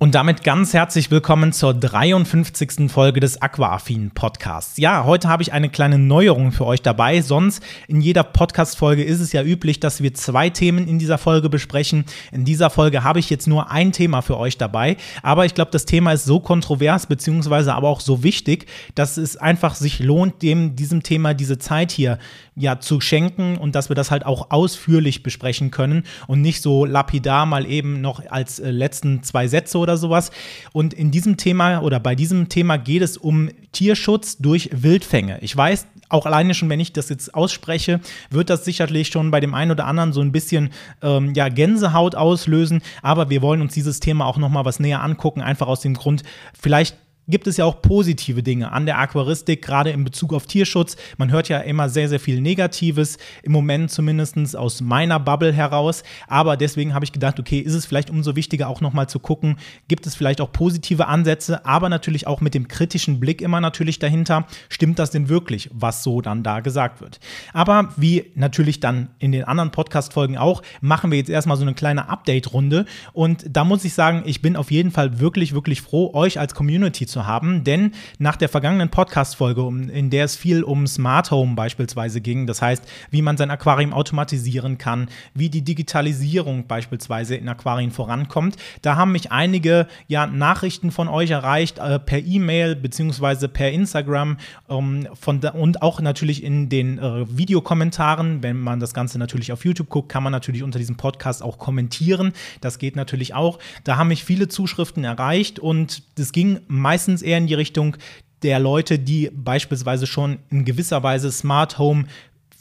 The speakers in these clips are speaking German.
Und damit ganz herzlich willkommen zur 53. Folge des Aquaaffin Podcasts. Ja, heute habe ich eine kleine Neuerung für euch dabei. Sonst in jeder Podcast-Folge ist es ja üblich, dass wir zwei Themen in dieser Folge besprechen. In dieser Folge habe ich jetzt nur ein Thema für euch dabei. Aber ich glaube, das Thema ist so kontrovers, beziehungsweise aber auch so wichtig, dass es einfach sich lohnt, dem, diesem Thema diese Zeit hier ja zu schenken und dass wir das halt auch ausführlich besprechen können und nicht so lapidar mal eben noch als äh, letzten zwei Sätze oder sowas. Und in diesem Thema oder bei diesem Thema geht es um Tierschutz durch Wildfänge. Ich weiß, auch alleine schon, wenn ich das jetzt ausspreche, wird das sicherlich schon bei dem einen oder anderen so ein bisschen ähm, ja, Gänsehaut auslösen. Aber wir wollen uns dieses Thema auch noch mal was näher angucken, einfach aus dem Grund, vielleicht gibt es ja auch positive Dinge an der Aquaristik, gerade in Bezug auf Tierschutz. Man hört ja immer sehr, sehr viel Negatives, im Moment zumindest aus meiner Bubble heraus. Aber deswegen habe ich gedacht, okay, ist es vielleicht umso wichtiger auch nochmal zu gucken, gibt es vielleicht auch positive Ansätze, aber natürlich auch mit dem kritischen Blick immer natürlich dahinter, stimmt das denn wirklich, was so dann da gesagt wird. Aber wie natürlich dann in den anderen Podcast-Folgen auch, machen wir jetzt erstmal so eine kleine Update-Runde. Und da muss ich sagen, ich bin auf jeden Fall wirklich, wirklich froh, euch als Community zu zu haben, denn nach der vergangenen Podcast-Folge, in der es viel um Smart Home beispielsweise ging, das heißt, wie man sein Aquarium automatisieren kann, wie die Digitalisierung beispielsweise in Aquarien vorankommt, da haben mich einige ja, Nachrichten von euch erreicht, äh, per E-Mail beziehungsweise per Instagram ähm, von da, und auch natürlich in den äh, Videokommentaren. Wenn man das Ganze natürlich auf YouTube guckt, kann man natürlich unter diesem Podcast auch kommentieren. Das geht natürlich auch. Da haben mich viele Zuschriften erreicht und es ging meistens meistens eher in die Richtung der Leute, die beispielsweise schon in gewisser Weise Smart Home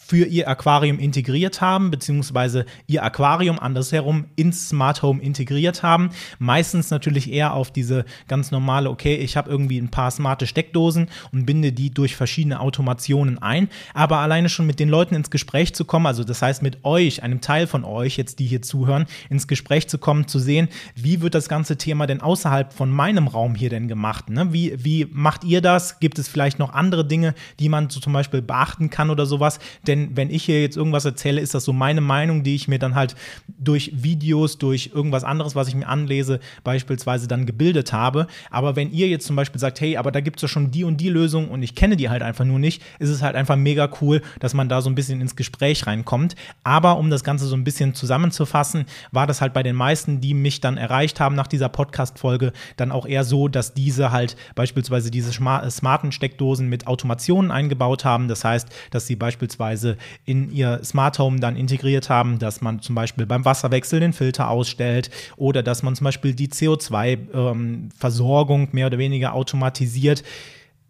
für ihr Aquarium integriert haben, beziehungsweise ihr Aquarium andersherum ins Smart Home integriert haben. Meistens natürlich eher auf diese ganz normale, okay, ich habe irgendwie ein paar smarte Steckdosen und binde die durch verschiedene Automationen ein. Aber alleine schon mit den Leuten ins Gespräch zu kommen, also das heißt mit euch, einem Teil von euch, jetzt die hier zuhören, ins Gespräch zu kommen, zu sehen, wie wird das ganze Thema denn außerhalb von meinem Raum hier denn gemacht? Ne? Wie, wie macht ihr das? Gibt es vielleicht noch andere Dinge, die man so zum Beispiel beachten kann oder sowas? Denn denn wenn ich hier jetzt irgendwas erzähle, ist das so meine Meinung, die ich mir dann halt durch Videos, durch irgendwas anderes, was ich mir anlese, beispielsweise dann gebildet habe. Aber wenn ihr jetzt zum Beispiel sagt, hey, aber da gibt es ja schon die und die Lösung und ich kenne die halt einfach nur nicht, ist es halt einfach mega cool, dass man da so ein bisschen ins Gespräch reinkommt. Aber um das Ganze so ein bisschen zusammenzufassen, war das halt bei den meisten, die mich dann erreicht haben nach dieser Podcast-Folge, dann auch eher so, dass diese halt beispielsweise diese smarten Steckdosen mit Automationen eingebaut haben. Das heißt, dass sie beispielsweise beispielsweise in ihr Smart Home dann integriert haben, dass man zum Beispiel beim Wasserwechsel den Filter ausstellt oder dass man zum Beispiel die CO2-Versorgung ähm, mehr oder weniger automatisiert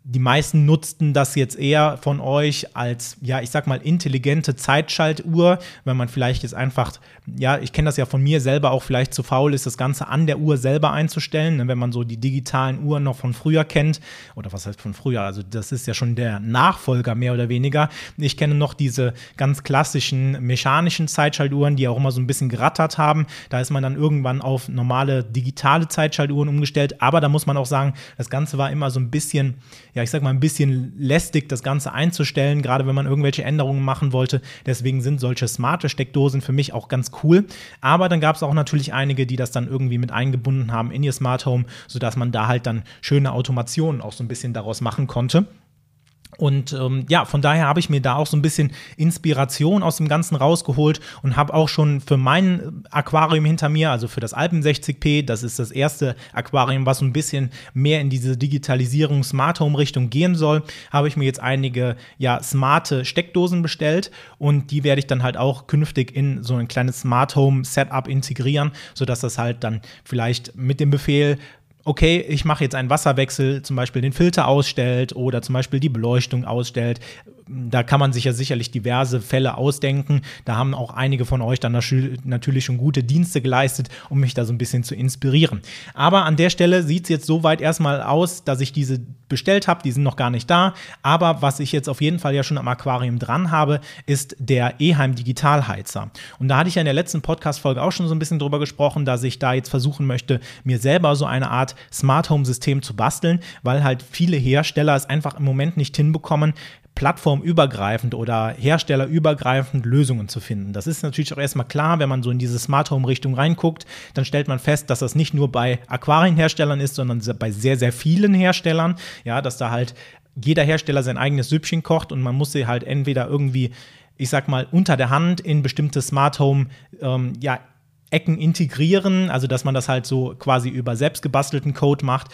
die meisten nutzten das jetzt eher von euch als, ja, ich sag mal, intelligente Zeitschaltuhr, wenn man vielleicht jetzt einfach, ja, ich kenne das ja von mir selber auch vielleicht zu faul ist, das Ganze an der Uhr selber einzustellen, ne, wenn man so die digitalen Uhren noch von früher kennt, oder was heißt von früher, also das ist ja schon der Nachfolger mehr oder weniger. Ich kenne noch diese ganz klassischen mechanischen Zeitschaltuhren, die auch immer so ein bisschen gerattert haben. Da ist man dann irgendwann auf normale digitale Zeitschaltuhren umgestellt, aber da muss man auch sagen, das Ganze war immer so ein bisschen, ja, ich sag mal, ein bisschen lästig, das Ganze einzustellen, gerade wenn man irgendwelche Änderungen machen wollte. Deswegen sind solche smarte Steckdosen für mich auch ganz cool. Aber dann gab es auch natürlich einige, die das dann irgendwie mit eingebunden haben in ihr Smart Home, sodass man da halt dann schöne Automationen auch so ein bisschen daraus machen konnte. Und ähm, ja, von daher habe ich mir da auch so ein bisschen Inspiration aus dem Ganzen rausgeholt und habe auch schon für mein Aquarium hinter mir, also für das Alpen 60p, das ist das erste Aquarium, was so ein bisschen mehr in diese Digitalisierung Smart Home Richtung gehen soll, habe ich mir jetzt einige ja smarte Steckdosen bestellt und die werde ich dann halt auch künftig in so ein kleines Smart Home Setup integrieren, sodass das halt dann vielleicht mit dem Befehl okay, ich mache jetzt einen Wasserwechsel, zum Beispiel den Filter ausstellt oder zum Beispiel die Beleuchtung ausstellt, da kann man sich ja sicherlich diverse Fälle ausdenken. Da haben auch einige von euch dann natürlich schon gute Dienste geleistet, um mich da so ein bisschen zu inspirieren. Aber an der Stelle sieht es jetzt soweit erstmal aus, dass ich diese bestellt habe. Die sind noch gar nicht da. Aber was ich jetzt auf jeden Fall ja schon am Aquarium dran habe, ist der Eheim Digitalheizer. Und da hatte ich ja in der letzten Podcast-Folge auch schon so ein bisschen drüber gesprochen, dass ich da jetzt versuchen möchte, mir selber so eine Art Smart Home System zu basteln, weil halt viele Hersteller es einfach im Moment nicht hinbekommen, plattformübergreifend oder herstellerübergreifend Lösungen zu finden. Das ist natürlich auch erstmal klar, wenn man so in diese Smart Home Richtung reinguckt, dann stellt man fest, dass das nicht nur bei Aquarienherstellern ist, sondern bei sehr, sehr vielen Herstellern. Ja, dass da halt jeder Hersteller sein eigenes Süppchen kocht und man muss sie halt entweder irgendwie, ich sag mal, unter der Hand in bestimmte Smart Home, ähm, ja, Ecken integrieren, also dass man das halt so quasi über selbst gebastelten Code macht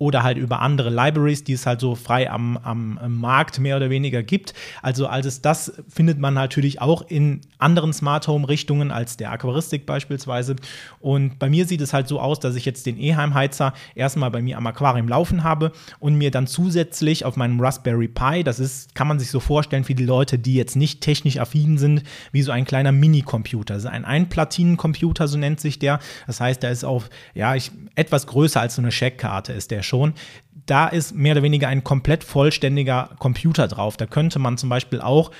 oder halt über andere Libraries, die es halt so frei am, am, Markt mehr oder weniger gibt. Also alles das findet man natürlich auch in anderen Smart Home Richtungen als der Aquaristik beispielsweise. Und bei mir sieht es halt so aus, dass ich jetzt den E-Heim-Heizer erstmal bei mir am Aquarium laufen habe und mir dann zusätzlich auf meinem Raspberry Pi, das ist, kann man sich so vorstellen für die Leute, die jetzt nicht technisch affin sind, wie so ein kleiner Mini-Computer. Also ein Einplatinencomputer, so nennt sich der. Das heißt, der ist auf, ja, ich, etwas größer als so eine Checkkarte ist der schon. Da ist mehr oder weniger ein komplett vollständiger Computer drauf. Da könnte man zum Beispiel auch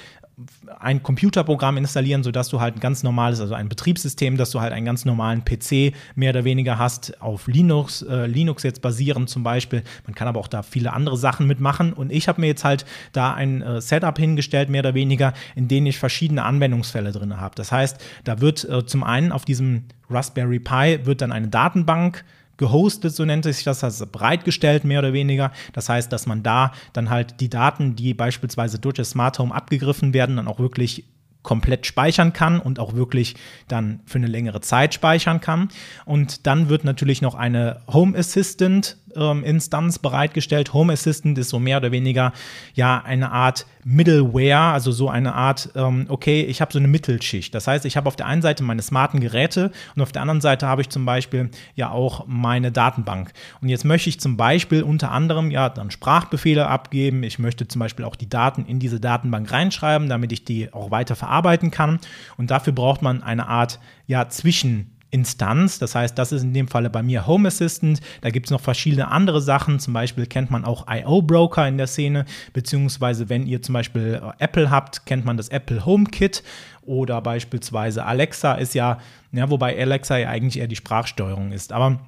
ein Computerprogramm installieren, sodass du halt ein ganz normales, also ein Betriebssystem, dass du halt einen ganz normalen PC mehr oder weniger hast, auf Linux, äh, Linux jetzt basierend zum Beispiel. Man kann aber auch da viele andere Sachen mitmachen. Und ich habe mir jetzt halt da ein äh, Setup hingestellt, mehr oder weniger, in dem ich verschiedene Anwendungsfälle drin habe. Das heißt, da wird äh, zum einen auf diesem Raspberry Pi wird dann eine Datenbank gehostet, so nennt sich das, also bereitgestellt mehr oder weniger. Das heißt, dass man da dann halt die Daten, die beispielsweise durch das Smart Home abgegriffen werden, dann auch wirklich komplett speichern kann und auch wirklich dann für eine längere Zeit speichern kann. Und dann wird natürlich noch eine Home Assistant Instanz bereitgestellt. Home Assistant ist so mehr oder weniger ja eine Art Middleware, also so eine Art, ähm, okay, ich habe so eine Mittelschicht. Das heißt, ich habe auf der einen Seite meine smarten Geräte und auf der anderen Seite habe ich zum Beispiel ja auch meine Datenbank. Und jetzt möchte ich zum Beispiel unter anderem ja dann Sprachbefehle abgeben. Ich möchte zum Beispiel auch die Daten in diese Datenbank reinschreiben, damit ich die auch weiter verarbeiten kann. Und dafür braucht man eine Art ja zwischen Instanz. Das heißt, das ist in dem Falle bei mir Home Assistant. Da gibt es noch verschiedene andere Sachen. Zum Beispiel kennt man auch IO-Broker in der Szene, beziehungsweise wenn ihr zum Beispiel äh, Apple habt, kennt man das Apple HomeKit oder beispielsweise Alexa ist ja, ja, wobei Alexa ja eigentlich eher die Sprachsteuerung ist. Aber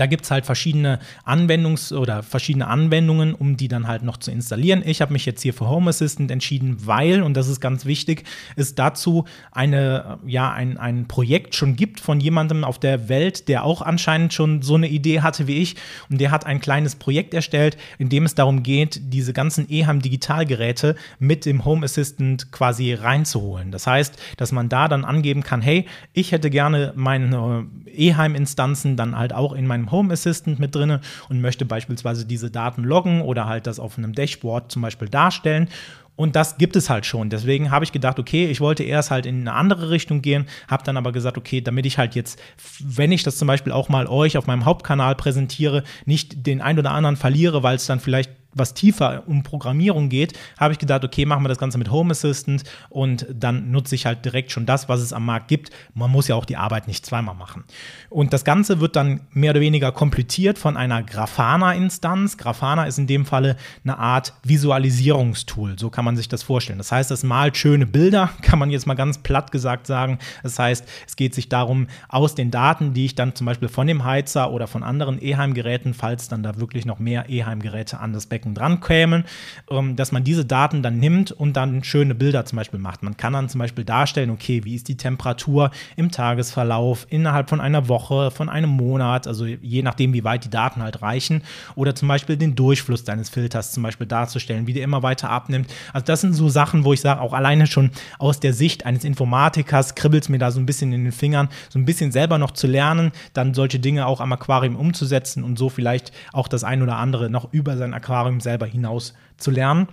da gibt es halt verschiedene Anwendungs- oder verschiedene Anwendungen, um die dann halt noch zu installieren. Ich habe mich jetzt hier für Home Assistant entschieden, weil, und das ist ganz wichtig, es dazu eine, ja, ein, ein Projekt schon gibt von jemandem auf der Welt, der auch anscheinend schon so eine Idee hatte wie ich. Und der hat ein kleines Projekt erstellt, in dem es darum geht, diese ganzen EHAM-Digitalgeräte mit dem Home Assistant quasi reinzuholen. Das heißt, dass man da dann angeben kann, hey, ich hätte gerne meine EHAM-Instanzen dann halt auch in meinem meinem Home Assistant mit drin und möchte beispielsweise diese Daten loggen oder halt das auf einem Dashboard zum Beispiel darstellen. Und das gibt es halt schon. Deswegen habe ich gedacht, okay, ich wollte erst halt in eine andere Richtung gehen, habe dann aber gesagt, okay, damit ich halt jetzt, wenn ich das zum Beispiel auch mal euch auf meinem Hauptkanal präsentiere, nicht den ein oder anderen verliere, weil es dann vielleicht was tiefer um Programmierung geht, habe ich gedacht, okay, machen wir das Ganze mit Home Assistant und dann nutze ich halt direkt schon das, was es am Markt gibt. Man muss ja auch die Arbeit nicht zweimal machen. Und das Ganze wird dann mehr oder weniger komplettiert von einer Grafana-Instanz. Grafana ist in dem Falle eine Art Visualisierungstool, so kann man sich das vorstellen. Das heißt, es malt schöne Bilder, kann man jetzt mal ganz platt gesagt sagen. Das heißt, es geht sich darum, aus den Daten, die ich dann zum Beispiel von dem Heizer oder von anderen E-Heim-Geräten, falls dann da wirklich noch mehr E-Heim-Geräte an das Back Strecken dran kämen, ähm, dass man diese Daten dann nimmt und dann schöne Bilder zum Beispiel macht. Man kann dann zum Beispiel darstellen, okay, wie ist die Temperatur im Tagesverlauf innerhalb von einer Woche, von einem Monat, also je nachdem, wie weit die Daten halt reichen, oder zum Beispiel den Durchfluss deines Filters zum Beispiel darzustellen, wie der immer weiter abnimmt. Also das sind so Sachen, wo ich sage, auch alleine schon aus der Sicht eines Informatikers kribbelt es mir da so ein bisschen in den Fingern, so ein bisschen selber noch zu lernen, dann solche Dinge auch am Aquarium umzusetzen und so vielleicht auch das ein oder andere noch über sein Aquarium Aquarium selber hinaus zu lernen.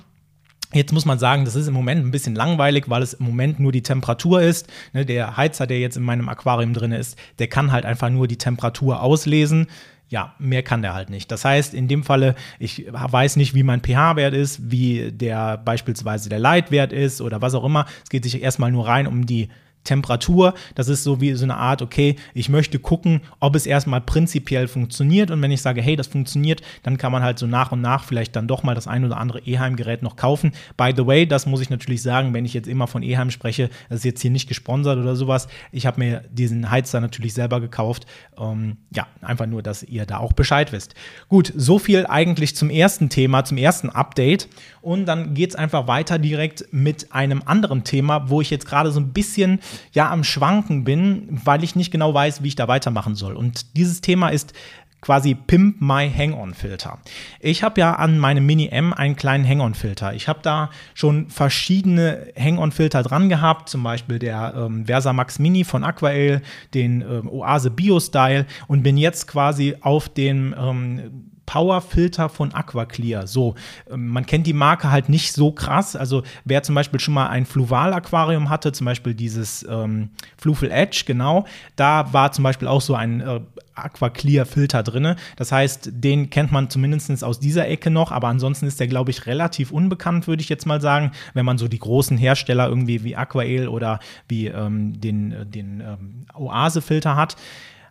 Jetzt muss man sagen, das ist im Moment ein bisschen langweilig, weil es im Moment nur die Temperatur ist. Ne, der Heizer, der jetzt in meinem Aquarium drin ist, der kann halt einfach nur die Temperatur auslesen ja, mehr kann der halt nicht. Das heißt, in dem Falle, ich weiß nicht, wie mein pH-Wert ist, wie der beispielsweise der Leitwert ist oder was auch immer. Es geht sich erstmal nur rein um die Temperatur. Das ist so wie so eine Art, okay, ich möchte gucken, ob es erstmal prinzipiell funktioniert. Und wenn ich sage, hey, das funktioniert, dann kann man halt so nach und nach vielleicht dann doch mal das ein oder andere E-Heim-Gerät noch kaufen. By the way, das muss ich natürlich sagen, wenn ich jetzt immer von E-Heim spreche, das ist jetzt hier nicht gesponsert oder sowas. Ich habe mir diesen Heizer natürlich selber gekauft. Ähm, ja, einfach nur, dass ihr da auch Bescheid wisst. Gut, so viel eigentlich zum ersten Thema, zum ersten Update. Und dann geht es einfach weiter direkt mit einem anderen Thema, wo ich jetzt gerade so ein bisschen ja am Schwanken bin, weil ich nicht genau weiß, wie ich da weitermachen soll. Und dieses Thema ist quasi Pimp My Hang-On-Filter. Ich habe ja an meinem Mini M einen kleinen Hang-On-Filter. Ich habe da schon verschiedene Hang-On-Filter dran gehabt, zum Beispiel der ähm, Versa Max Mini von Aquael, den ähm, Oase Bio Style und bin jetzt quasi auf den ähm, Powerfilter von Aquaclear. So, ähm, man kennt die Marke halt nicht so krass. Also wer zum Beispiel schon mal ein Fluval-Aquarium hatte, zum Beispiel dieses ähm, Flufel Edge, genau, da war zum Beispiel auch so ein äh, Aquaclear-Filter drin. Das heißt, den kennt man zumindest aus dieser Ecke noch, aber ansonsten ist der, glaube ich, relativ unbekannt, würde ich jetzt mal sagen, wenn man so die großen Hersteller irgendwie wie Aquael oder wie ähm, den, äh, den ähm, Oase-Filter hat.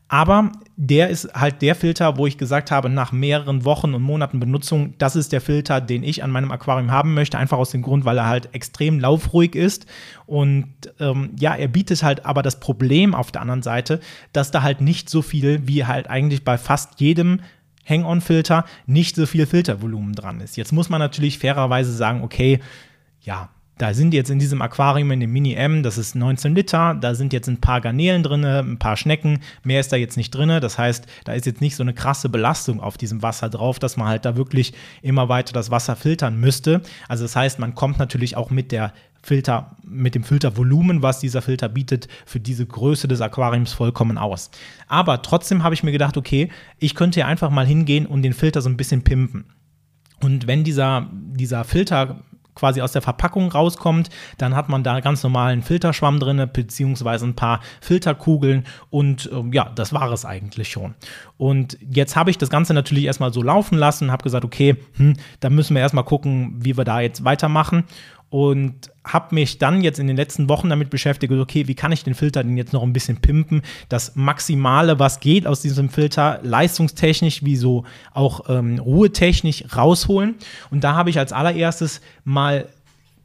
Aber der ist halt der Filter, wo ich gesagt habe, nach mehreren Wochen und Monaten Benutzung, das ist der Filter, den ich an meinem Aquarium haben möchte. Einfach aus dem Grund, weil er halt extrem laufruhig ist. Und ähm, ja, er bietet halt aber das Problem auf der anderen Seite, dass da halt nicht so viel wie halt eigentlich bei fast jedem Hang-on-Filter nicht so viel Filtervolumen dran ist. Jetzt muss man natürlich fairerweise sagen, okay, ja, da sind jetzt in diesem Aquarium in dem Mini M, das ist 19 Liter, da sind jetzt ein paar Garnelen drin, ein paar Schnecken, mehr ist da jetzt nicht drin. Das heißt, da ist jetzt nicht so eine krasse Belastung auf diesem Wasser drauf, dass man halt da wirklich immer weiter das Wasser filtern müsste. Also das heißt, man kommt natürlich auch mit der Filter, mit dem Filtervolumen, was dieser Filter bietet, für diese Größe des Aquariums vollkommen aus. Aber trotzdem habe ich mir gedacht, okay, ich könnte ja einfach mal hingehen und den Filter so ein bisschen pimpen. Und wenn dieser, dieser Filter quasi aus der Verpackung rauskommt. Dann hat man da ganz normalen Filterschwamm drin, beziehungsweise ein paar Filterkugeln und ähm, ja, das war es eigentlich schon. Und jetzt habe ich das Ganze natürlich erstmal so laufen lassen, habe gesagt, okay, hm, da müssen wir erstmal gucken, wie wir da jetzt weitermachen und habe mich dann jetzt in den letzten Wochen damit beschäftigt, okay, wie kann ich den Filter denn jetzt noch ein bisschen pimpen, das Maximale, was geht aus diesem Filter, leistungstechnisch wie so auch ähm, ruhetechnisch rausholen. Und da habe ich als allererstes mal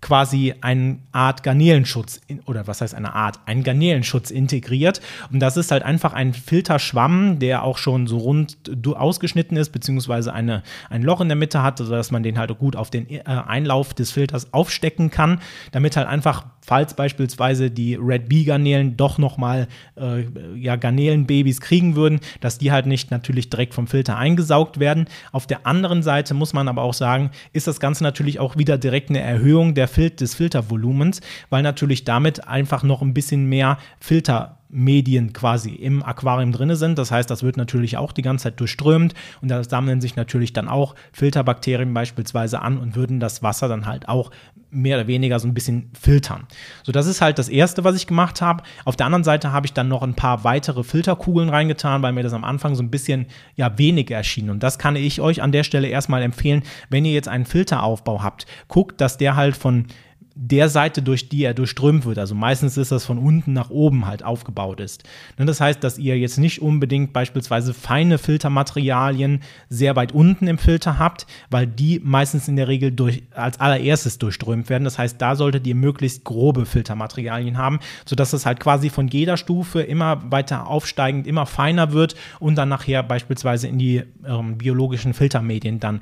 quasi eine Art Garnelenschutz oder was heißt eine Art, ein Garnelenschutz integriert. Und das ist halt einfach ein Filterschwamm, der auch schon so rund ausgeschnitten ist, beziehungsweise eine, ein Loch in der Mitte hat, sodass man den halt gut auf den äh, Einlauf des Filters aufstecken kann, damit halt einfach falls beispielsweise die Red Bee Garnelen doch nochmal äh, ja, Garnelenbabys kriegen würden, dass die halt nicht natürlich direkt vom Filter eingesaugt werden. Auf der anderen Seite muss man aber auch sagen, ist das Ganze natürlich auch wieder direkt eine Erhöhung der Fil des Filtervolumens, weil natürlich damit einfach noch ein bisschen mehr Filter Medien quasi im Aquarium drin sind. Das heißt, das wird natürlich auch die ganze Zeit durchströmt und da sammeln sich natürlich dann auch Filterbakterien beispielsweise an und würden das Wasser dann halt auch mehr oder weniger so ein bisschen filtern. So, das ist halt das Erste, was ich gemacht habe. Auf der anderen Seite habe ich dann noch ein paar weitere Filterkugeln reingetan, weil mir das am Anfang so ein bisschen ja wenig erschien. Und das kann ich euch an der Stelle erstmal empfehlen, wenn ihr jetzt einen Filteraufbau habt. Guckt, dass der halt von der Seite, durch die er durchströmt wird. Also meistens ist das von unten nach oben halt aufgebaut ist. Ne, das heißt, dass ihr jetzt nicht unbedingt beispielsweise feine Filtermaterialien sehr weit unten im Filter habt, weil die meistens in der Regel durch, als allererstes durchströmt werden. Das heißt, da solltet ihr möglichst grobe Filtermaterialien haben, sodass es halt quasi von jeder Stufe immer weiter aufsteigend, immer feiner wird und dann nachher beispielsweise in die ähm, biologischen Filtermedien dann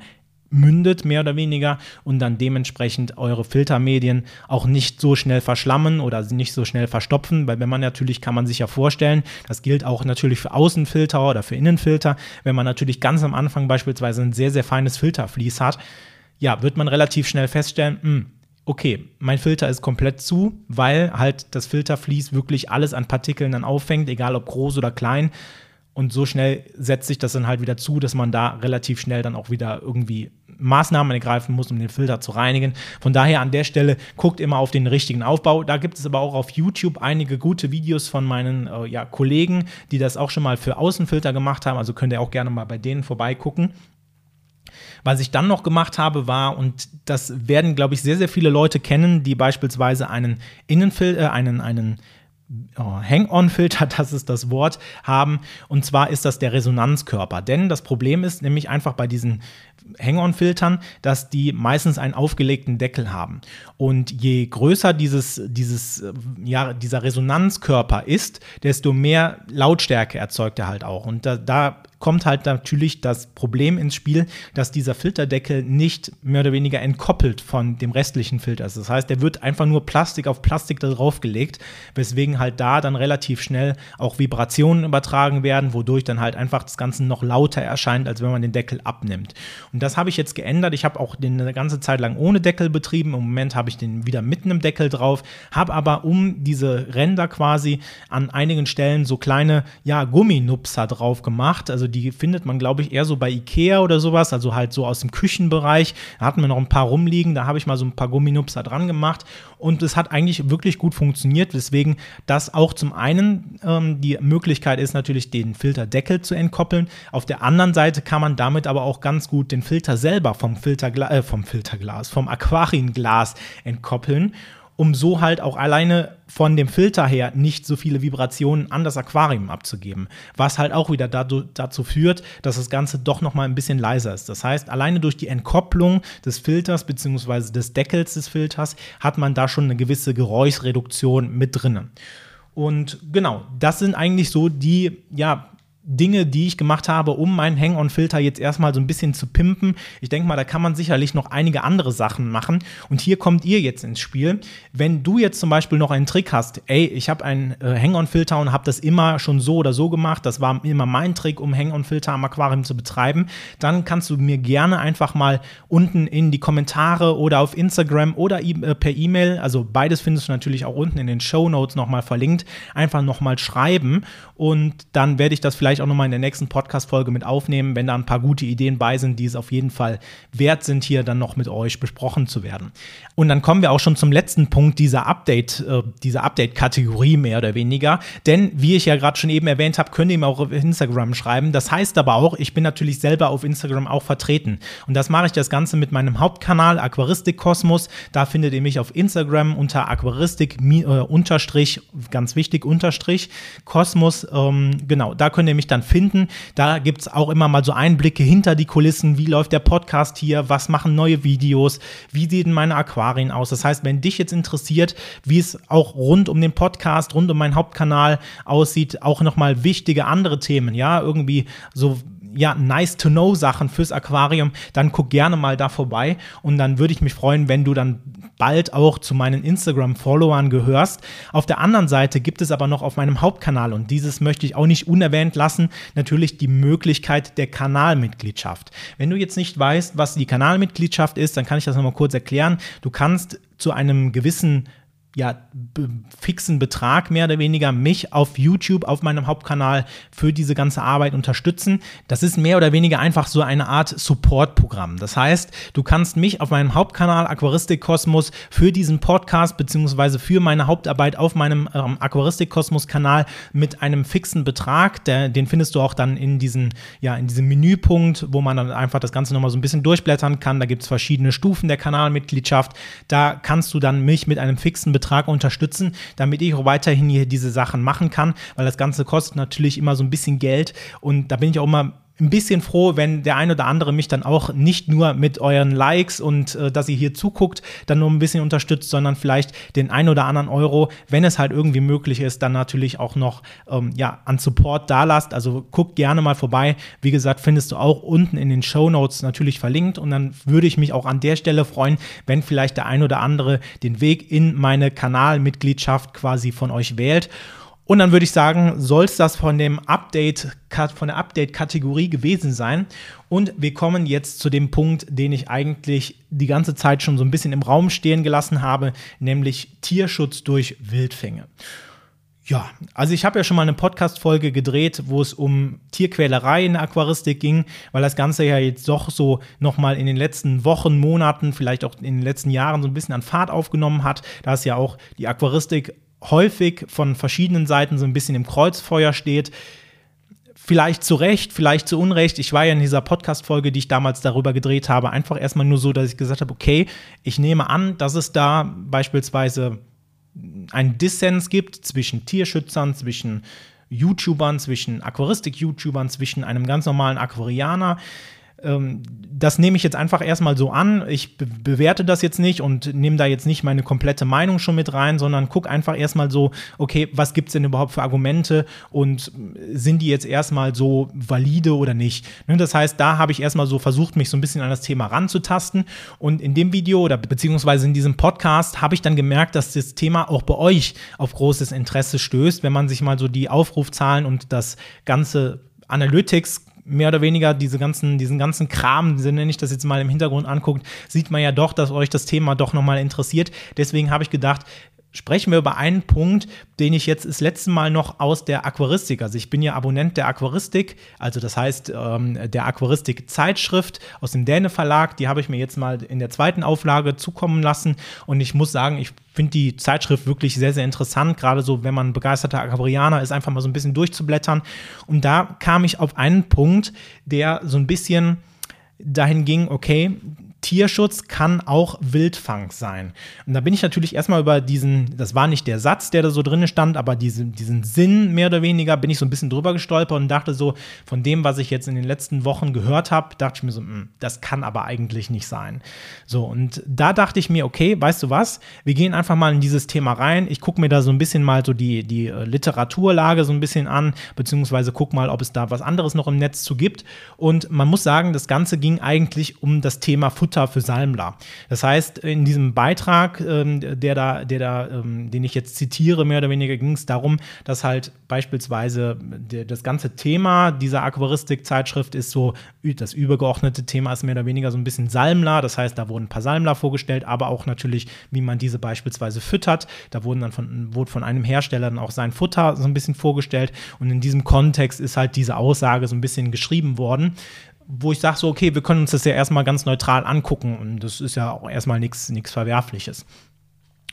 mündet, mehr oder weniger, und dann dementsprechend eure Filtermedien auch nicht so schnell verschlammen oder nicht so schnell verstopfen, weil wenn man natürlich, kann man sich ja vorstellen, das gilt auch natürlich für Außenfilter oder für Innenfilter, wenn man natürlich ganz am Anfang beispielsweise ein sehr, sehr feines Filtervlies hat, ja, wird man relativ schnell feststellen, mh, hm, okay, mein Filter ist komplett zu, weil halt das Filtervlies wirklich alles an Partikeln dann auffängt, egal ob groß oder klein. Und so schnell setzt sich das dann halt wieder zu, dass man da relativ schnell dann auch wieder irgendwie Maßnahmen ergreifen muss, um den Filter zu reinigen. Von daher an der Stelle guckt immer auf den richtigen Aufbau. Da gibt es aber auch auf YouTube einige gute Videos von meinen äh, ja, Kollegen, die das auch schon mal für Außenfilter gemacht haben. Also könnt ihr auch gerne mal bei denen vorbeigucken. Was ich dann noch gemacht habe, war, und das werden, glaube ich, sehr, sehr viele Leute kennen, die beispielsweise einen Innenfilter, äh, einen, einen oh, Hang-on-Filter, das ist das Wort, haben. Und zwar ist das der Resonanzkörper. Denn das Problem ist nämlich einfach bei diesen Hang-on-Filtern, dass die meistens einen aufgelegten Deckel haben. Und je größer dieses, dieses, ja, dieser Resonanzkörper ist, desto mehr Lautstärke erzeugt er halt auch. Und da, da kommt halt natürlich das Problem ins Spiel, dass dieser Filterdeckel nicht mehr oder weniger entkoppelt von dem restlichen Filter ist. Das heißt, der wird einfach nur Plastik auf Plastik darauf gelegt, weswegen halt da dann relativ schnell auch Vibrationen übertragen werden, wodurch dann halt einfach das Ganze noch lauter erscheint, als wenn man den Deckel abnimmt. Und das habe ich jetzt geändert. Ich habe auch den eine ganze Zeit lang ohne Deckel betrieben. Im Moment habe ich den wieder mit einem Deckel drauf, habe aber um diese Ränder quasi an einigen Stellen so kleine ja, Gumminupser drauf gemacht. Also die findet man, glaube ich, eher so bei Ikea oder sowas, also halt so aus dem Küchenbereich. Da hatten wir noch ein paar rumliegen, da habe ich mal so ein paar Gumminups da dran gemacht und es hat eigentlich wirklich gut funktioniert, weswegen das auch zum einen ähm, die Möglichkeit ist, natürlich den Filterdeckel zu entkoppeln. Auf der anderen Seite kann man damit aber auch ganz gut den Filter selber vom, Filtergla äh, vom Filterglas, vom Aquarienglas entkoppeln um so halt auch alleine von dem Filter her nicht so viele Vibrationen an das Aquarium abzugeben. Was halt auch wieder dazu führt, dass das Ganze doch nochmal ein bisschen leiser ist. Das heißt, alleine durch die Entkopplung des Filters bzw. des Deckels des Filters hat man da schon eine gewisse Geräuschreduktion mit drinnen. Und genau, das sind eigentlich so die, ja, Dinge, die ich gemacht habe, um meinen Hang-on-Filter jetzt erstmal so ein bisschen zu pimpen. Ich denke mal, da kann man sicherlich noch einige andere Sachen machen. Und hier kommt ihr jetzt ins Spiel. Wenn du jetzt zum Beispiel noch einen Trick hast, ey, ich habe einen äh, Hang-on-Filter und habe das immer schon so oder so gemacht, das war immer mein Trick, um Hang-on-Filter am Aquarium zu betreiben, dann kannst du mir gerne einfach mal unten in die Kommentare oder auf Instagram oder e äh, per E-Mail, also beides findest du natürlich auch unten in den Show Notes nochmal verlinkt, einfach nochmal schreiben und dann werde ich das vielleicht auch nochmal in der nächsten Podcast-Folge mit aufnehmen, wenn da ein paar gute Ideen bei sind, die es auf jeden Fall wert sind, hier dann noch mit euch besprochen zu werden. Und dann kommen wir auch schon zum letzten Punkt dieser Update, äh, dieser Update-Kategorie mehr oder weniger. Denn wie ich ja gerade schon eben erwähnt habe, könnt ihr mir auch auf Instagram schreiben. Das heißt aber auch, ich bin natürlich selber auf Instagram auch vertreten. Und das mache ich das Ganze mit meinem Hauptkanal Aquaristik Kosmos. Da findet ihr mich auf Instagram unter Aquaristik äh, unterstrich, ganz wichtig, unterstrich Kosmos ähm, genau, da könnt ihr mich dann finden. Da gibt es auch immer mal so Einblicke hinter die Kulissen. Wie läuft der Podcast hier? Was machen neue Videos? Wie sehen meine Aquarien aus? Das heißt, wenn dich jetzt interessiert, wie es auch rund um den Podcast, rund um meinen Hauptkanal aussieht, auch nochmal wichtige andere Themen, ja, irgendwie so ja, nice to know Sachen fürs Aquarium, dann guck gerne mal da vorbei und dann würde ich mich freuen, wenn du dann bald auch zu meinen Instagram-Followern gehörst. Auf der anderen Seite gibt es aber noch auf meinem Hauptkanal und dieses möchte ich auch nicht unerwähnt lassen, natürlich die Möglichkeit der Kanalmitgliedschaft. Wenn du jetzt nicht weißt, was die Kanalmitgliedschaft ist, dann kann ich das nochmal kurz erklären. Du kannst zu einem gewissen ja, fixen Betrag mehr oder weniger mich auf YouTube, auf meinem Hauptkanal für diese ganze Arbeit unterstützen. Das ist mehr oder weniger einfach so eine Art Support-Programm. Das heißt, du kannst mich auf meinem Hauptkanal Aquaristik Kosmos für diesen Podcast beziehungsweise für meine Hauptarbeit auf meinem ähm, Aquaristik Kosmos Kanal mit einem fixen Betrag, der, den findest du auch dann in diesem, ja, in diesem Menüpunkt, wo man dann einfach das Ganze nochmal so ein bisschen durchblättern kann. Da gibt es verschiedene Stufen der Kanalmitgliedschaft. Da kannst du dann mich mit einem fixen Betrag Betrag unterstützen, damit ich auch weiterhin hier diese Sachen machen kann, weil das Ganze kostet natürlich immer so ein bisschen Geld. Und da bin ich auch immer ein bisschen froh, wenn der ein oder andere mich dann auch nicht nur mit euren Likes und äh, dass ihr hier zuguckt, dann nur ein bisschen unterstützt, sondern vielleicht den ein oder anderen Euro, wenn es halt irgendwie möglich ist, dann natürlich auch noch ähm, ja, an Support da lasst. Also guckt gerne mal vorbei. Wie gesagt, findest du auch unten in den Show Notes natürlich verlinkt und dann würde ich mich auch an der Stelle freuen, wenn vielleicht der ein oder andere den Weg in meine Kanalmitgliedschaft quasi von euch wählt. Und dann würde ich sagen, soll es das von dem Update, von der Update-Kategorie gewesen sein. Und wir kommen jetzt zu dem Punkt, den ich eigentlich die ganze Zeit schon so ein bisschen im Raum stehen gelassen habe, nämlich Tierschutz durch Wildfänge. Ja, also ich habe ja schon mal eine Podcast-Folge gedreht, wo es um Tierquälerei in der Aquaristik ging, weil das Ganze ja jetzt doch so nochmal in den letzten Wochen, Monaten, vielleicht auch in den letzten Jahren so ein bisschen an Fahrt aufgenommen hat. Da ist ja auch die Aquaristik häufig von verschiedenen Seiten so ein bisschen im Kreuzfeuer steht. Vielleicht zu Recht, vielleicht zu Unrecht. Ich war ja in dieser Podcast-Folge, die ich damals darüber gedreht habe, einfach erstmal nur so, dass ich gesagt habe, okay, ich nehme an, dass es da beispielsweise einen Dissens gibt zwischen Tierschützern, zwischen YouTubern, zwischen Aquaristik-YouTubern, zwischen einem ganz normalen Aquarianer ähm, das nehme ich jetzt einfach erstmal so an. Ich be bewerte das jetzt nicht und nehme da jetzt nicht meine komplette Meinung schon mit rein, sondern gucke einfach erstmal so, okay, was gibt es denn überhaupt für Argumente und sind die jetzt erstmal so valide oder nicht? Ne, das heißt, da habe ich erstmal so versucht, mich so ein bisschen an das Thema ranzutasten. Und in dem Video oder beziehungsweise in diesem Podcast habe ich dann gemerkt, dass das Thema auch bei euch auf großes Interesse stößt, wenn man sich mal so die Aufrufzahlen und das ganze Analytics mehr oder weniger diese ganzen, diesen ganzen Kram, nenne ich das jetzt mal im Hintergrund anguckt, sieht man ja doch, dass euch das Thema doch nochmal interessiert. Deswegen habe ich gedacht, sprechen wir über einen Punkt, den ich jetzt das letzte Mal noch aus der Aquaristik, also ich bin ja Abonnent der Aquaristik, also das heißt ähm, der Aquaristik-Zeitschrift aus dem Däne Verlag, die habe ich mir jetzt mal in der zweiten Auflage zukommen lassen. Und ich muss sagen, ich finde die Zeitschrift wirklich sehr, sehr interessant, gerade so, wenn man begeisterter Aquarianer ist, einfach mal so ein bisschen durchzublättern. Und da kam ich auf einen Punkt, der so ein bisschen dahin ging, okay, Tierschutz kann auch Wildfang sein. Und da bin ich natürlich erstmal über diesen, das war nicht der Satz, der da so drin stand, aber diesen, diesen Sinn mehr oder weniger bin ich so ein bisschen drüber gestolpert und dachte so, von dem, was ich jetzt in den letzten Wochen gehört habe, dachte ich mir so, mh, hm, das kann aber eigentlich nicht sein. So, und da dachte ich mir, okay, weißt du was, wir gehen einfach mal in dieses Thema rein. Ich gucke mir da so ein bisschen mal so die, die äh, Literaturlage so ein bisschen an, beziehungsweise guck mal, ob es da was anderes noch im Netz zu gibt. Und man muss sagen, das Ganze ging eigentlich um das Thema Futter Futter für Salmler. Das heißt, in diesem Beitrag, ähm, der da, der da, ähm, den ich jetzt zitiere, mehr oder weniger ging es darum, dass halt beispielsweise der, das ganze Thema dieser Aquaristik-Zeitschrift ist so, das übergeordnete Thema ist mehr oder weniger so ein bisschen Salmler. Das heißt, da wurden ein paar Salmler vorgestellt, aber auch natürlich, wie man diese beispielsweise füttert. Da wurden dann von, wurde von einem Hersteller dann auch sein Futter so ein bisschen vorgestellt. Und in diesem Kontext ist halt diese Aussage so ein bisschen geschrieben worden wo ich sage so, okay, wir können uns das ja erstmal ganz neutral angucken und das ist ja auch erstmal nichts Verwerfliches.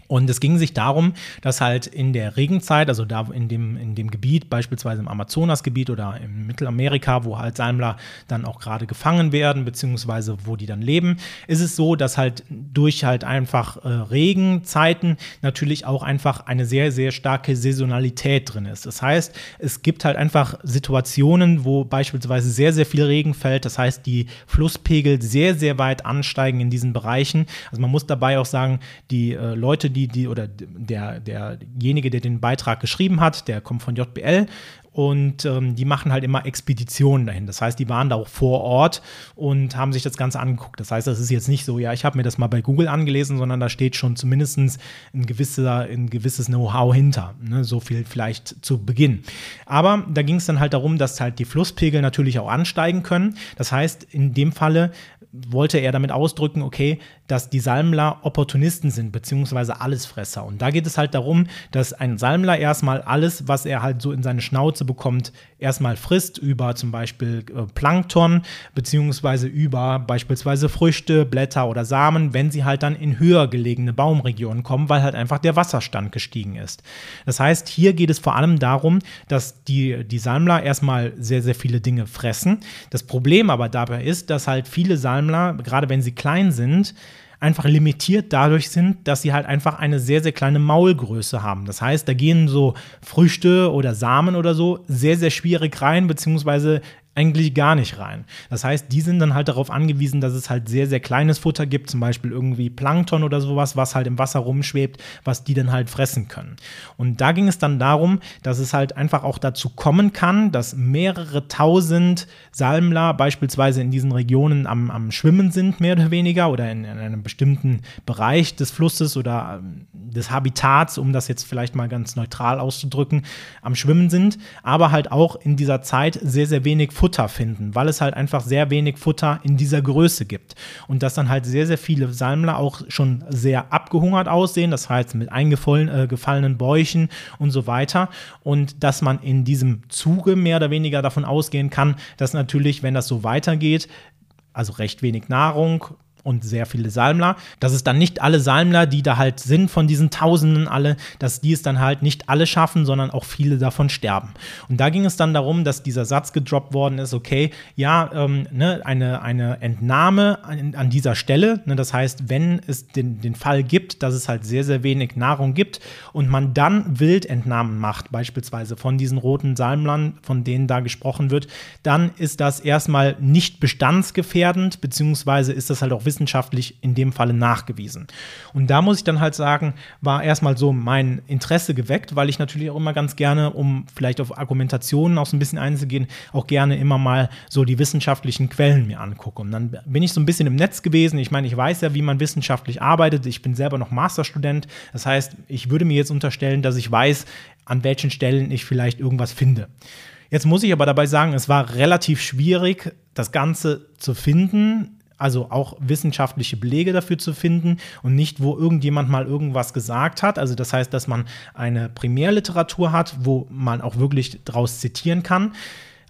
Und es ging sich darum, dass halt in der Regenzeit, also da in dem, in dem Gebiet, beispielsweise im Amazonasgebiet oder im Mittelamerika, wo halt Salmler dann auch gerade gefangen werden, beziehungsweise wo die dann leben, ist es so, dass halt durch halt einfach äh, Regenzeiten natürlich auch einfach eine sehr, sehr starke Saisonalität drin ist. Das heißt, es gibt halt einfach Situationen, wo beispielsweise sehr, sehr viel Regen fällt. Das heißt, die Flusspegel sehr, sehr weit ansteigen in diesen Bereichen. Also man muss dabei auch sagen, die äh, Leute, die die, die, oder der, derjenige, der den Beitrag geschrieben hat, der kommt von JBL und ähm, die machen halt immer Expeditionen dahin. Das heißt, die waren da auch vor Ort und haben sich das Ganze angeguckt. Das heißt, das ist jetzt nicht so, ja, ich habe mir das mal bei Google angelesen, sondern da steht schon zumindest ein, gewisser, ein gewisses Know-how hinter. Ne? So viel vielleicht zu Beginn. Aber da ging es dann halt darum, dass halt die Flusspegel natürlich auch ansteigen können. Das heißt, in dem Falle wollte er damit ausdrücken, okay, dass die Salmler Opportunisten sind, beziehungsweise Allesfresser. Und da geht es halt darum, dass ein Salmler erstmal alles, was er halt so in seine Schnauze bekommt, erstmal frisst, über zum Beispiel äh, Plankton, beziehungsweise über beispielsweise Früchte, Blätter oder Samen, wenn sie halt dann in höher gelegene Baumregionen kommen, weil halt einfach der Wasserstand gestiegen ist. Das heißt, hier geht es vor allem darum, dass die, die Salmler erstmal sehr, sehr viele Dinge fressen. Das Problem aber dabei ist, dass halt viele Salmler Salmler, gerade wenn sie klein sind, einfach limitiert dadurch sind, dass sie halt einfach eine sehr, sehr kleine Maulgröße haben. Das heißt, da gehen so Früchte oder Samen oder so sehr, sehr schwierig rein, beziehungsweise eigentlich gar nicht rein. Das heißt, die sind dann halt darauf angewiesen, dass es halt sehr, sehr kleines Futter gibt, zum Beispiel irgendwie Plankton oder sowas, was halt im Wasser rumschwebt, was die dann halt fressen können. Und da ging es dann darum, dass es halt einfach auch dazu kommen kann, dass mehrere tausend Salmler beispielsweise in diesen Regionen am, am Schwimmen sind, mehr oder weniger, oder in, in einem bestimmten Bereich des Flusses oder ähm, des Habitats, um das jetzt vielleicht mal ganz neutral auszudrücken, am Schwimmen sind, aber halt auch in dieser Zeit sehr, sehr wenig Futter finden, weil es halt einfach sehr wenig Futter in dieser Größe gibt. Und dass dann halt sehr, sehr viele Salmler auch schon sehr abgehungert aussehen, das heißt mit eingefallenen äh, Bäuchen und so weiter. Und dass man in diesem Zuge mehr oder weniger davon ausgehen kann, dass natürlich, wenn das so weitergeht, also recht wenig Nahrung, und sehr viele Salmler, dass es dann nicht alle Salmler, die da halt sind von diesen Tausenden alle, dass die es dann halt nicht alle schaffen, sondern auch viele davon sterben. Und da ging es dann darum, dass dieser Satz gedroppt worden ist, okay, ja, ähm, ne, eine, eine Entnahme an, an dieser Stelle, ne, das heißt, wenn es den, den Fall gibt, dass es halt sehr, sehr wenig Nahrung gibt und man dann Wildentnahmen macht, beispielsweise von diesen roten Salmlern, von denen da gesprochen wird, dann ist das erstmal nicht bestandsgefährdend, beziehungsweise ist das halt auch wissenschaftlich in dem Falle nachgewiesen. Und da muss ich dann halt sagen, war erstmal so mein Interesse geweckt, weil ich natürlich auch immer ganz gerne, um vielleicht auf Argumentationen auch so ein bisschen einzugehen, auch gerne immer mal so die wissenschaftlichen Quellen mir angucke. Und dann bin ich so ein bisschen im Netz gewesen. Ich meine, ich weiß ja, wie man wissenschaftlich arbeitet. Ich bin selber noch Masterstudent. Das heißt, ich würde mir jetzt unterstellen, dass ich weiß, an welchen Stellen ich vielleicht irgendwas finde. Jetzt muss ich aber dabei sagen, es war relativ schwierig, das Ganze zu finden also auch wissenschaftliche Belege dafür zu finden und nicht, wo irgendjemand mal irgendwas gesagt hat. Also das heißt, dass man eine Primärliteratur hat, wo man auch wirklich daraus zitieren kann.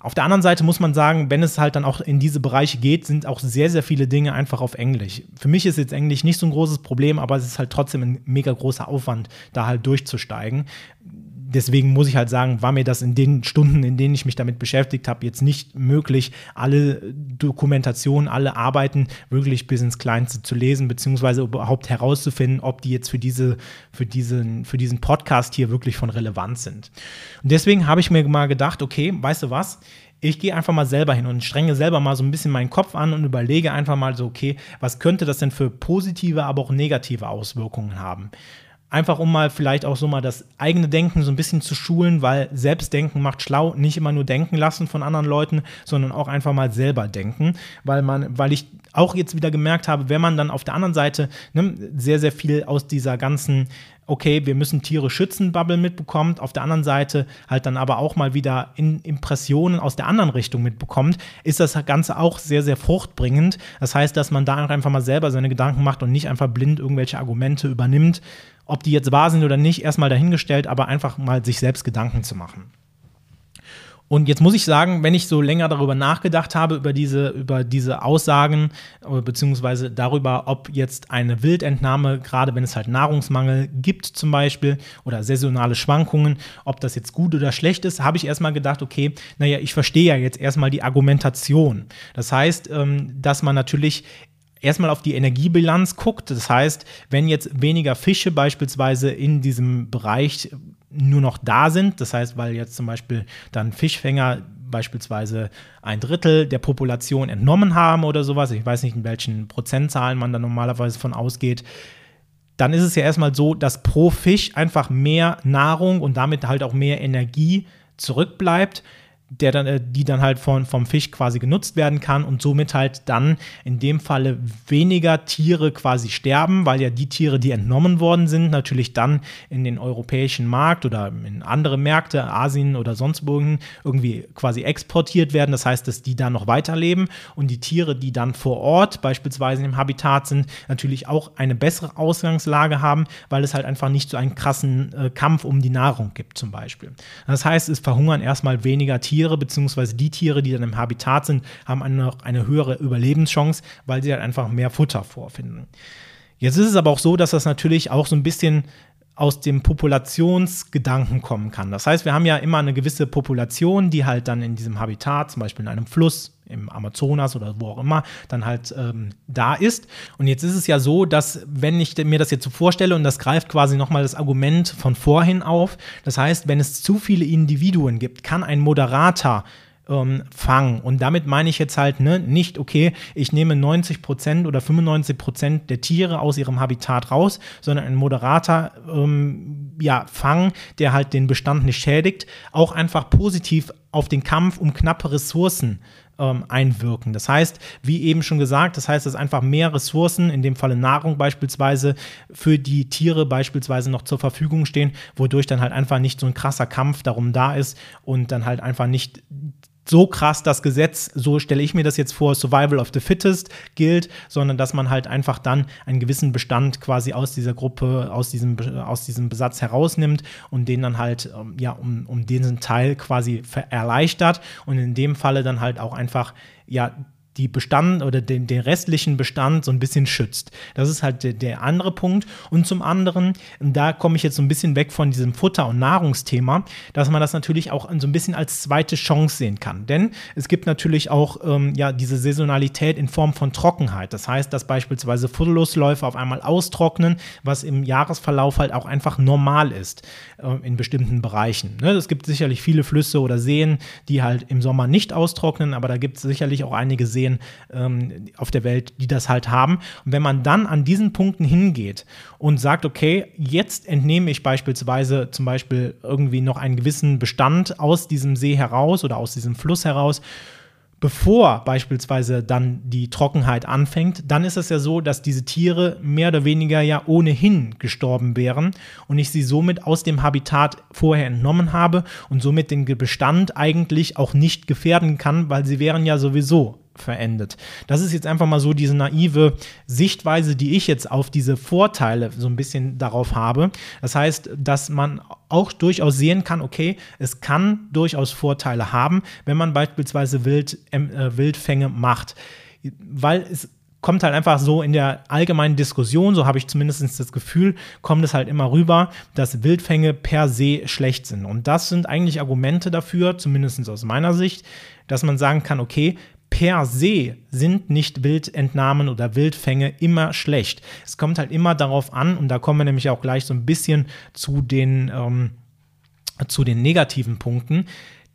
Auf der anderen Seite muss man sagen, wenn es halt dann auch in diese Bereiche geht, sind auch sehr, sehr viele Dinge einfach auf Englisch. Für mich ist jetzt Englisch nicht so ein großes Problem, aber es ist halt trotzdem ein mega großer Aufwand, da halt durchzusteigen deswegen muss ich halt sagen, war mir das in den Stunden, in denen ich mich damit beschäftigt habe, jetzt nicht möglich, alle Dokumentationen, alle Arbeiten wirklich bis ins Kleinste zu lesen, beziehungsweise überhaupt herauszufinden, ob die jetzt für, diese, für, diesen, für diesen Podcast hier wirklich von Relevanz sind. Und deswegen habe ich mir mal gedacht, okay, weißt du was? ich gehe einfach mal selber hin und strenge selber mal so ein bisschen meinen Kopf an und überlege einfach mal so, okay, was könnte das denn für positive, aber auch negative Auswirkungen haben? Einfach um mal vielleicht auch so mal das eigene Denken so ein bisschen zu schulen, weil Selbstdenken macht schlau, nicht immer nur denken lassen von anderen Leuten, sondern auch einfach mal selber denken, weil man, weil ich auch jetzt wieder gemerkt habe, wenn man dann auf der anderen Seite ne, sehr, sehr viel aus dieser ganzen okay, wir müssen Tiere schützen, Bubble mitbekommt, auf der anderen Seite halt dann aber auch mal wieder in Impressionen aus der anderen Richtung mitbekommt, ist das Ganze auch sehr, sehr fruchtbringend. Das heißt, dass man da einfach mal selber seine Gedanken macht und nicht einfach blind irgendwelche Argumente übernimmt ob die jetzt wahr sind oder nicht, erstmal dahingestellt, aber einfach mal sich selbst Gedanken zu machen. Und jetzt muss ich sagen, wenn ich so länger darüber nachgedacht habe, über diese, über diese Aussagen, äh, beziehungsweise darüber, ob jetzt eine Wildentnahme, gerade wenn es halt Nahrungsmangel gibt zum Beispiel oder saisonale Schwankungen, ob das jetzt gut oder schlecht ist, habe ich erstmal gedacht, okay, naja, ich verstehe ja jetzt erstmal die Argumentation. Das heißt, ähm, dass man natürlich erstmal auf die Energiebilanz guckt. Das heißt, wenn jetzt weniger Fische beispielsweise in diesem Bereich nur noch da sind, das heißt, weil jetzt zum Beispiel dann Fischfänger beispielsweise ein Drittel der Population entnommen haben oder sowas, ich weiß nicht, in welchen Prozentzahlen man da normalerweise von ausgeht, dann ist es ja erstmal so, dass pro Fisch einfach mehr Nahrung und damit halt auch mehr Energie zurückbleibt der dann, äh, die dann halt von, vom Fisch quasi genutzt werden kann und somit halt dann in dem Falle weniger Tiere quasi sterben, weil ja die Tiere, die entnommen worden sind, natürlich dann in den europäischen Markt oder in andere Märkte, Asien oder sonst wohin, irgendwie quasi exportiert werden. Das heißt, dass die dann noch weiterleben und die Tiere, die dann vor Ort beispielsweise im Habitat sind, natürlich auch eine bessere Ausgangslage haben, weil es halt einfach nicht so einen krassen äh, Kampf um die Nahrung gibt zum Beispiel. Das heißt, es verhungern erstmal weniger Tiere Tiere, beziehungsweise die Tiere, die dann im Habitat sind, haben eine, eine höhere Überlebenschance, weil sie halt einfach mehr Futter vorfinden. Jetzt ist es aber auch so, dass das natürlich auch so ein bisschen aus dem Populationsgedanken kommen kann. Das heißt, wir haben ja immer eine gewisse Population, die halt dann in diesem Habitat, zum Beispiel in einem Fluss, im Amazonas oder wo auch immer, dann halt ähm, da ist. Und jetzt ist es ja so, dass wenn ich mir das jetzt so vorstelle und das greift quasi nochmal das Argument von vorhin auf, das heißt, wenn es zu viele Individuen gibt, kann ein Moderator ähm, fangen. Und damit meine ich jetzt halt ne, nicht, okay, ich nehme 90 Prozent oder 95 Prozent der Tiere aus ihrem Habitat raus, sondern ein moderater ähm, ja, Fang, der halt den Bestand nicht schädigt, auch einfach positiv auf den Kampf um knappe Ressourcen ähm, einwirken. Das heißt, wie eben schon gesagt, das heißt, dass einfach mehr Ressourcen, in dem Falle Nahrung beispielsweise, für die Tiere beispielsweise noch zur Verfügung stehen, wodurch dann halt einfach nicht so ein krasser Kampf darum da ist und dann halt einfach nicht so krass das Gesetz, so stelle ich mir das jetzt vor, Survival of the Fittest gilt, sondern dass man halt einfach dann einen gewissen Bestand quasi aus dieser Gruppe, aus diesem, aus diesem Besatz herausnimmt und den dann halt, ähm, ja, um, um diesen Teil quasi erleichtert und in dem Falle dann halt auch einfach, ja, die Bestand oder den, den restlichen Bestand so ein bisschen schützt. Das ist halt der, der andere Punkt. Und zum anderen, da komme ich jetzt so ein bisschen weg von diesem Futter- und Nahrungsthema, dass man das natürlich auch so ein bisschen als zweite Chance sehen kann. Denn es gibt natürlich auch ähm, ja, diese Saisonalität in Form von Trockenheit. Das heißt, dass beispielsweise Futterlosläufe auf einmal austrocknen, was im Jahresverlauf halt auch einfach normal ist äh, in bestimmten Bereichen. Ne? Es gibt sicherlich viele Flüsse oder Seen, die halt im Sommer nicht austrocknen, aber da gibt es sicherlich auch einige Seen, Seen ähm, auf der Welt, die das halt haben. Und wenn man dann an diesen Punkten hingeht und sagt, okay, jetzt entnehme ich beispielsweise zum Beispiel irgendwie noch einen gewissen Bestand aus diesem See heraus oder aus diesem Fluss heraus, bevor beispielsweise dann die Trockenheit anfängt, dann ist es ja so, dass diese Tiere mehr oder weniger ja ohnehin gestorben wären und ich sie somit aus dem Habitat vorher entnommen habe und somit den Bestand eigentlich auch nicht gefährden kann, weil sie wären ja sowieso verendet. Das ist jetzt einfach mal so diese naive Sichtweise, die ich jetzt auf diese Vorteile so ein bisschen darauf habe. Das heißt, dass man auch durchaus sehen kann, okay, es kann durchaus Vorteile haben, wenn man beispielsweise Wild, äh, Wildfänge macht. Weil es kommt halt einfach so in der allgemeinen Diskussion, so habe ich zumindest das Gefühl, kommt es halt immer rüber, dass Wildfänge per se schlecht sind. Und das sind eigentlich Argumente dafür, zumindest aus meiner Sicht, dass man sagen kann, okay, per se sind nicht Wildentnahmen oder Wildfänge immer schlecht. Es kommt halt immer darauf an, und da kommen wir nämlich auch gleich so ein bisschen zu den, ähm, zu den negativen Punkten,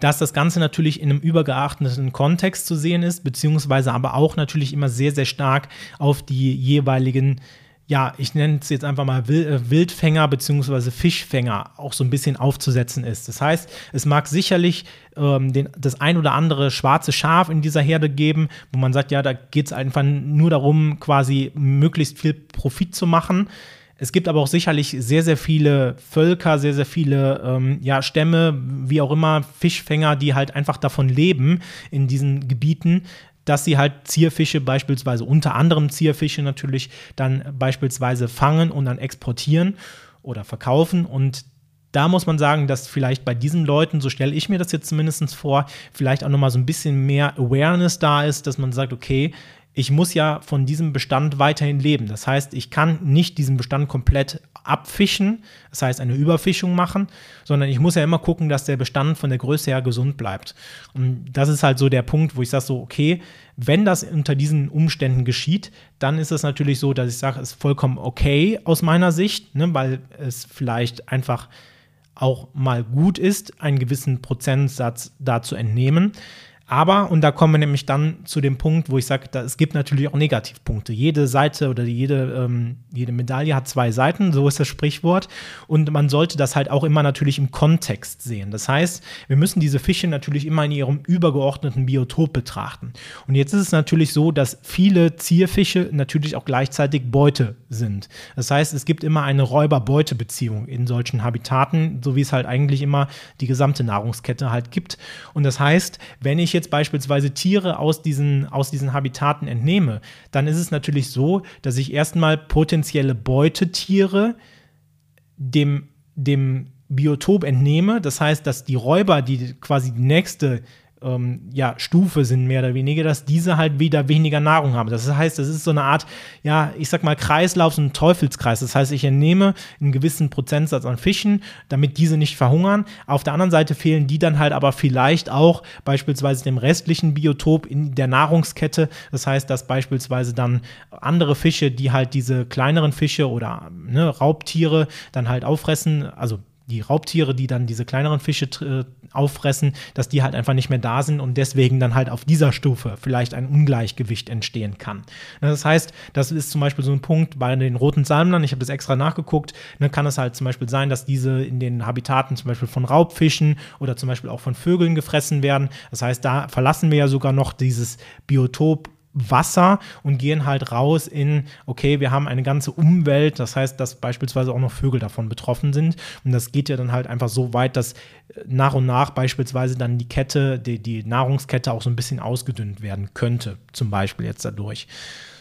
dass das Ganze natürlich in einem übergeachteten Kontext zu sehen ist, beziehungsweise aber auch natürlich immer sehr, sehr stark auf die jeweiligen ja, ich nenne es jetzt einfach mal äh, Wildfänger bzw. Fischfänger auch so ein bisschen aufzusetzen ist. Das heißt, es mag sicherlich ähm, den, das ein oder andere schwarze Schaf in dieser Herde geben, wo man sagt, ja, da geht es einfach nur darum, quasi möglichst viel Profit zu machen. Es gibt aber auch sicherlich sehr, sehr viele Völker, sehr, sehr viele ähm, ja, Stämme, wie auch immer, Fischfänger, die halt einfach davon leben in diesen Gebieten, dass sie halt Zierfische beispielsweise, unter anderem Zierfische natürlich, dann beispielsweise fangen und dann exportieren oder verkaufen. Und da muss man sagen, dass vielleicht bei diesen Leuten, so stelle ich mir das jetzt zumindest vor, vielleicht auch nochmal so ein bisschen mehr Awareness da ist, dass man sagt, okay, ich muss ja von diesem Bestand weiterhin leben. Das heißt, ich kann nicht diesen Bestand komplett abfischen, das heißt eine Überfischung machen, sondern ich muss ja immer gucken, dass der Bestand von der Größe her gesund bleibt. Und das ist halt so der Punkt, wo ich sage so, okay, wenn das unter diesen Umständen geschieht, dann ist es natürlich so, dass ich sage, es ist vollkommen okay aus meiner Sicht, ne, weil es vielleicht einfach auch mal gut ist, einen gewissen Prozentsatz da zu entnehmen. Aber, und da kommen wir nämlich dann zu dem Punkt, wo ich sage, es gibt natürlich auch Negativpunkte. Jede Seite oder jede, ähm, jede Medaille hat zwei Seiten, so ist das Sprichwort. Und man sollte das halt auch immer natürlich im Kontext sehen. Das heißt, wir müssen diese Fische natürlich immer in ihrem übergeordneten Biotop betrachten. Und jetzt ist es natürlich so, dass viele Zierfische natürlich auch gleichzeitig Beute sind. Das heißt, es gibt immer eine Räuber-Beute-Beziehung in solchen Habitaten, so wie es halt eigentlich immer die gesamte Nahrungskette halt gibt. Und das heißt, wenn ich jetzt beispielsweise Tiere aus diesen, aus diesen Habitaten entnehme, dann ist es natürlich so, dass ich erstmal potenzielle Beutetiere dem, dem Biotop entnehme. Das heißt, dass die Räuber, die quasi die nächste ähm, ja, Stufe sind, mehr oder weniger, dass diese halt wieder weniger Nahrung haben. Das heißt, das ist so eine Art, ja, ich sag mal, Kreislauf, so ein Teufelskreis. Das heißt, ich entnehme einen gewissen Prozentsatz an Fischen, damit diese nicht verhungern. Auf der anderen Seite fehlen die dann halt aber vielleicht auch beispielsweise dem restlichen Biotop in der Nahrungskette. Das heißt, dass beispielsweise dann andere Fische, die halt diese kleineren Fische oder ne, Raubtiere dann halt auffressen, also die Raubtiere, die dann diese kleineren Fische äh, auffressen, dass die halt einfach nicht mehr da sind und deswegen dann halt auf dieser Stufe vielleicht ein Ungleichgewicht entstehen kann. Das heißt, das ist zum Beispiel so ein Punkt bei den roten Salmlern, ich habe das extra nachgeguckt, dann kann es halt zum Beispiel sein, dass diese in den Habitaten zum Beispiel von Raubfischen oder zum Beispiel auch von Vögeln gefressen werden. Das heißt, da verlassen wir ja sogar noch dieses Biotop Wasser und gehen halt raus in, okay, wir haben eine ganze Umwelt, das heißt, dass beispielsweise auch noch Vögel davon betroffen sind. Und das geht ja dann halt einfach so weit, dass nach und nach beispielsweise dann die Kette, die, die Nahrungskette auch so ein bisschen ausgedünnt werden könnte, zum Beispiel jetzt dadurch.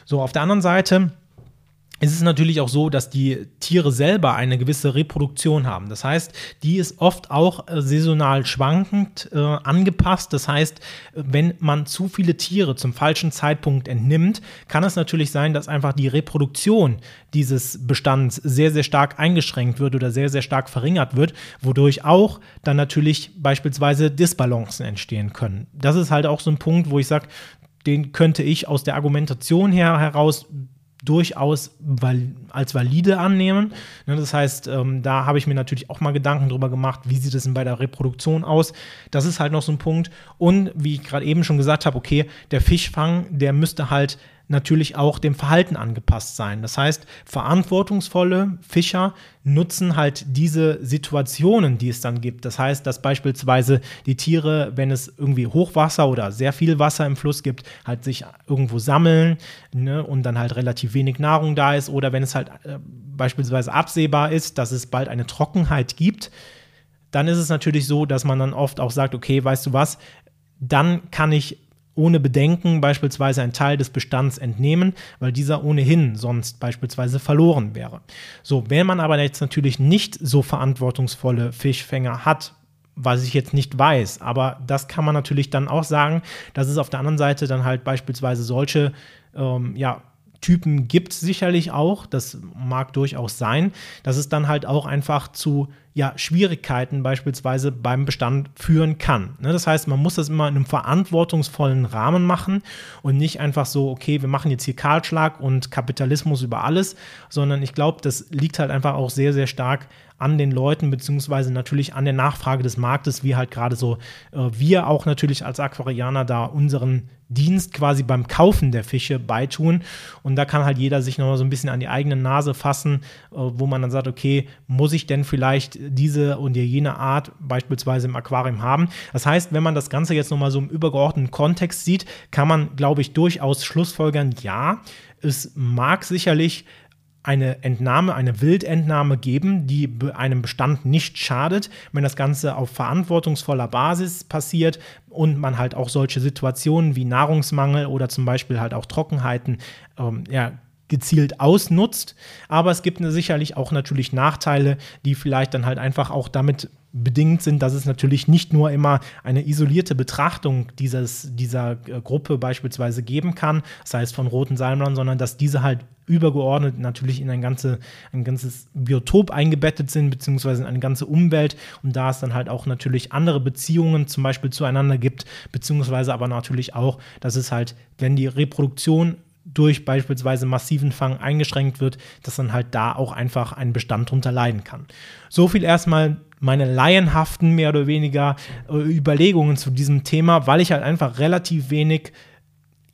So, auf der anderen Seite es ist natürlich auch so, dass die Tiere selber eine gewisse Reproduktion haben. Das heißt, die ist oft auch äh, saisonal schwankend äh, angepasst. Das heißt, wenn man zu viele Tiere zum falschen Zeitpunkt entnimmt, kann es natürlich sein, dass einfach die Reproduktion dieses Bestands sehr, sehr stark eingeschränkt wird oder sehr, sehr stark verringert wird, wodurch auch dann natürlich beispielsweise Disbalancen entstehen können. Das ist halt auch so ein Punkt, wo ich sage, den könnte ich aus der Argumentation her heraus durchaus als valide annehmen. Ne, das heißt, ähm, da habe ich mir natürlich auch mal Gedanken drüber gemacht, wie sieht es denn bei der Reproduktion aus. Das ist halt noch so ein Punkt. Und wie ich gerade eben schon gesagt habe, okay, der Fischfang, der müsste halt natürlich auch dem Verhalten angepasst sein. Das heißt, verantwortungsvolle Fischer nutzen halt diese Situationen, die es dann gibt. Das heißt, dass beispielsweise die Tiere, wenn es irgendwie Hochwasser oder sehr viel Wasser im Fluss gibt, halt sich irgendwo sammeln ne, und dann halt relativ wenig Nahrung da ist oder wenn es halt äh, beispielsweise absehbar ist, dass es bald eine Trockenheit gibt, dann ist es natürlich so, dass man dann oft auch sagt, okay, weißt du was, dann kann ich ohne Bedenken beispielsweise einen Teil des Bestands entnehmen, weil dieser ohnehin sonst beispielsweise verloren wäre. So, wenn man aber jetzt natürlich nicht so verantwortungsvolle Fischfänger hat, was ich jetzt nicht weiß, aber das kann man natürlich dann auch sagen, dass es auf der anderen Seite dann halt beispielsweise solche ähm, ja, Typen gibt sicherlich auch, das mag durchaus sein, dass es dann halt auch einfach zu ja, Schwierigkeiten beispielsweise beim Bestand führen kann. Ne? Das heißt, man muss das immer in einem verantwortungsvollen Rahmen machen und nicht einfach so, okay, wir machen jetzt hier Kahlschlag und Kapitalismus über alles, sondern ich glaube, das liegt halt einfach auch sehr, sehr stark an den Leuten, beziehungsweise natürlich an der Nachfrage des Marktes, wie halt gerade so äh, wir auch natürlich als Aquarianer da unseren Dienst quasi beim Kaufen der Fische beitun. Und da kann halt jeder sich nochmal so ein bisschen an die eigene Nase fassen, äh, wo man dann sagt, okay, muss ich denn vielleicht diese und jene Art beispielsweise im Aquarium haben? Das heißt, wenn man das Ganze jetzt nochmal so im übergeordneten Kontext sieht, kann man, glaube ich, durchaus schlussfolgern, ja, es mag sicherlich eine Entnahme, eine Wildentnahme geben, die einem Bestand nicht schadet, wenn das Ganze auf verantwortungsvoller Basis passiert und man halt auch solche Situationen wie Nahrungsmangel oder zum Beispiel halt auch Trockenheiten ähm, ja, gezielt ausnutzt. Aber es gibt sicherlich auch natürlich Nachteile, die vielleicht dann halt einfach auch damit bedingt sind, dass es natürlich nicht nur immer eine isolierte Betrachtung dieses, dieser äh, Gruppe beispielsweise geben kann, das heißt von roten Salmlern, sondern dass diese halt übergeordnet natürlich in ein, ganze, ein ganzes Biotop eingebettet sind, beziehungsweise in eine ganze Umwelt und da es dann halt auch natürlich andere Beziehungen zum Beispiel zueinander gibt, beziehungsweise aber natürlich auch, dass es halt, wenn die Reproduktion durch beispielsweise massiven Fang eingeschränkt wird, dass dann halt da auch einfach ein Bestand drunter leiden kann. So viel erstmal meine laienhaften, mehr oder weniger äh, Überlegungen zu diesem Thema, weil ich halt einfach relativ wenig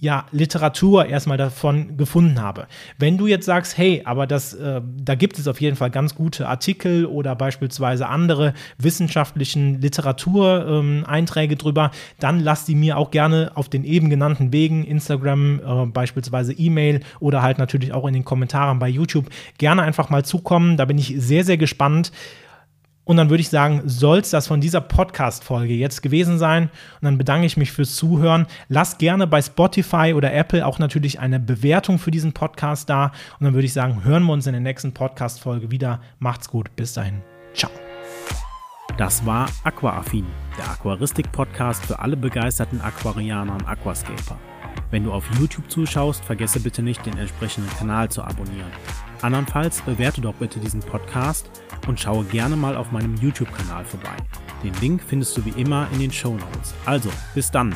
ja, Literatur erstmal davon gefunden habe. Wenn du jetzt sagst, hey, aber das, äh, da gibt es auf jeden Fall ganz gute Artikel oder beispielsweise andere wissenschaftlichen Literatureinträge ähm, drüber, dann lass die mir auch gerne auf den eben genannten Wegen, Instagram, äh, beispielsweise E-Mail oder halt natürlich auch in den Kommentaren bei YouTube gerne einfach mal zukommen. Da bin ich sehr, sehr gespannt. Und dann würde ich sagen, soll es das von dieser Podcast-Folge jetzt gewesen sein. Und dann bedanke ich mich fürs Zuhören. Lass gerne bei Spotify oder Apple auch natürlich eine Bewertung für diesen Podcast da. Und dann würde ich sagen, hören wir uns in der nächsten Podcast-Folge wieder. Macht's gut. Bis dahin. Ciao. Das war Aquaaffin, der Aquaristik-Podcast für alle begeisterten Aquarianer und Aquascaper. Wenn du auf YouTube zuschaust, vergesse bitte nicht, den entsprechenden Kanal zu abonnieren. Andernfalls bewerte doch bitte diesen Podcast und schaue gerne mal auf meinem YouTube-Kanal vorbei. Den Link findest du wie immer in den Show Notes. Also, bis dann!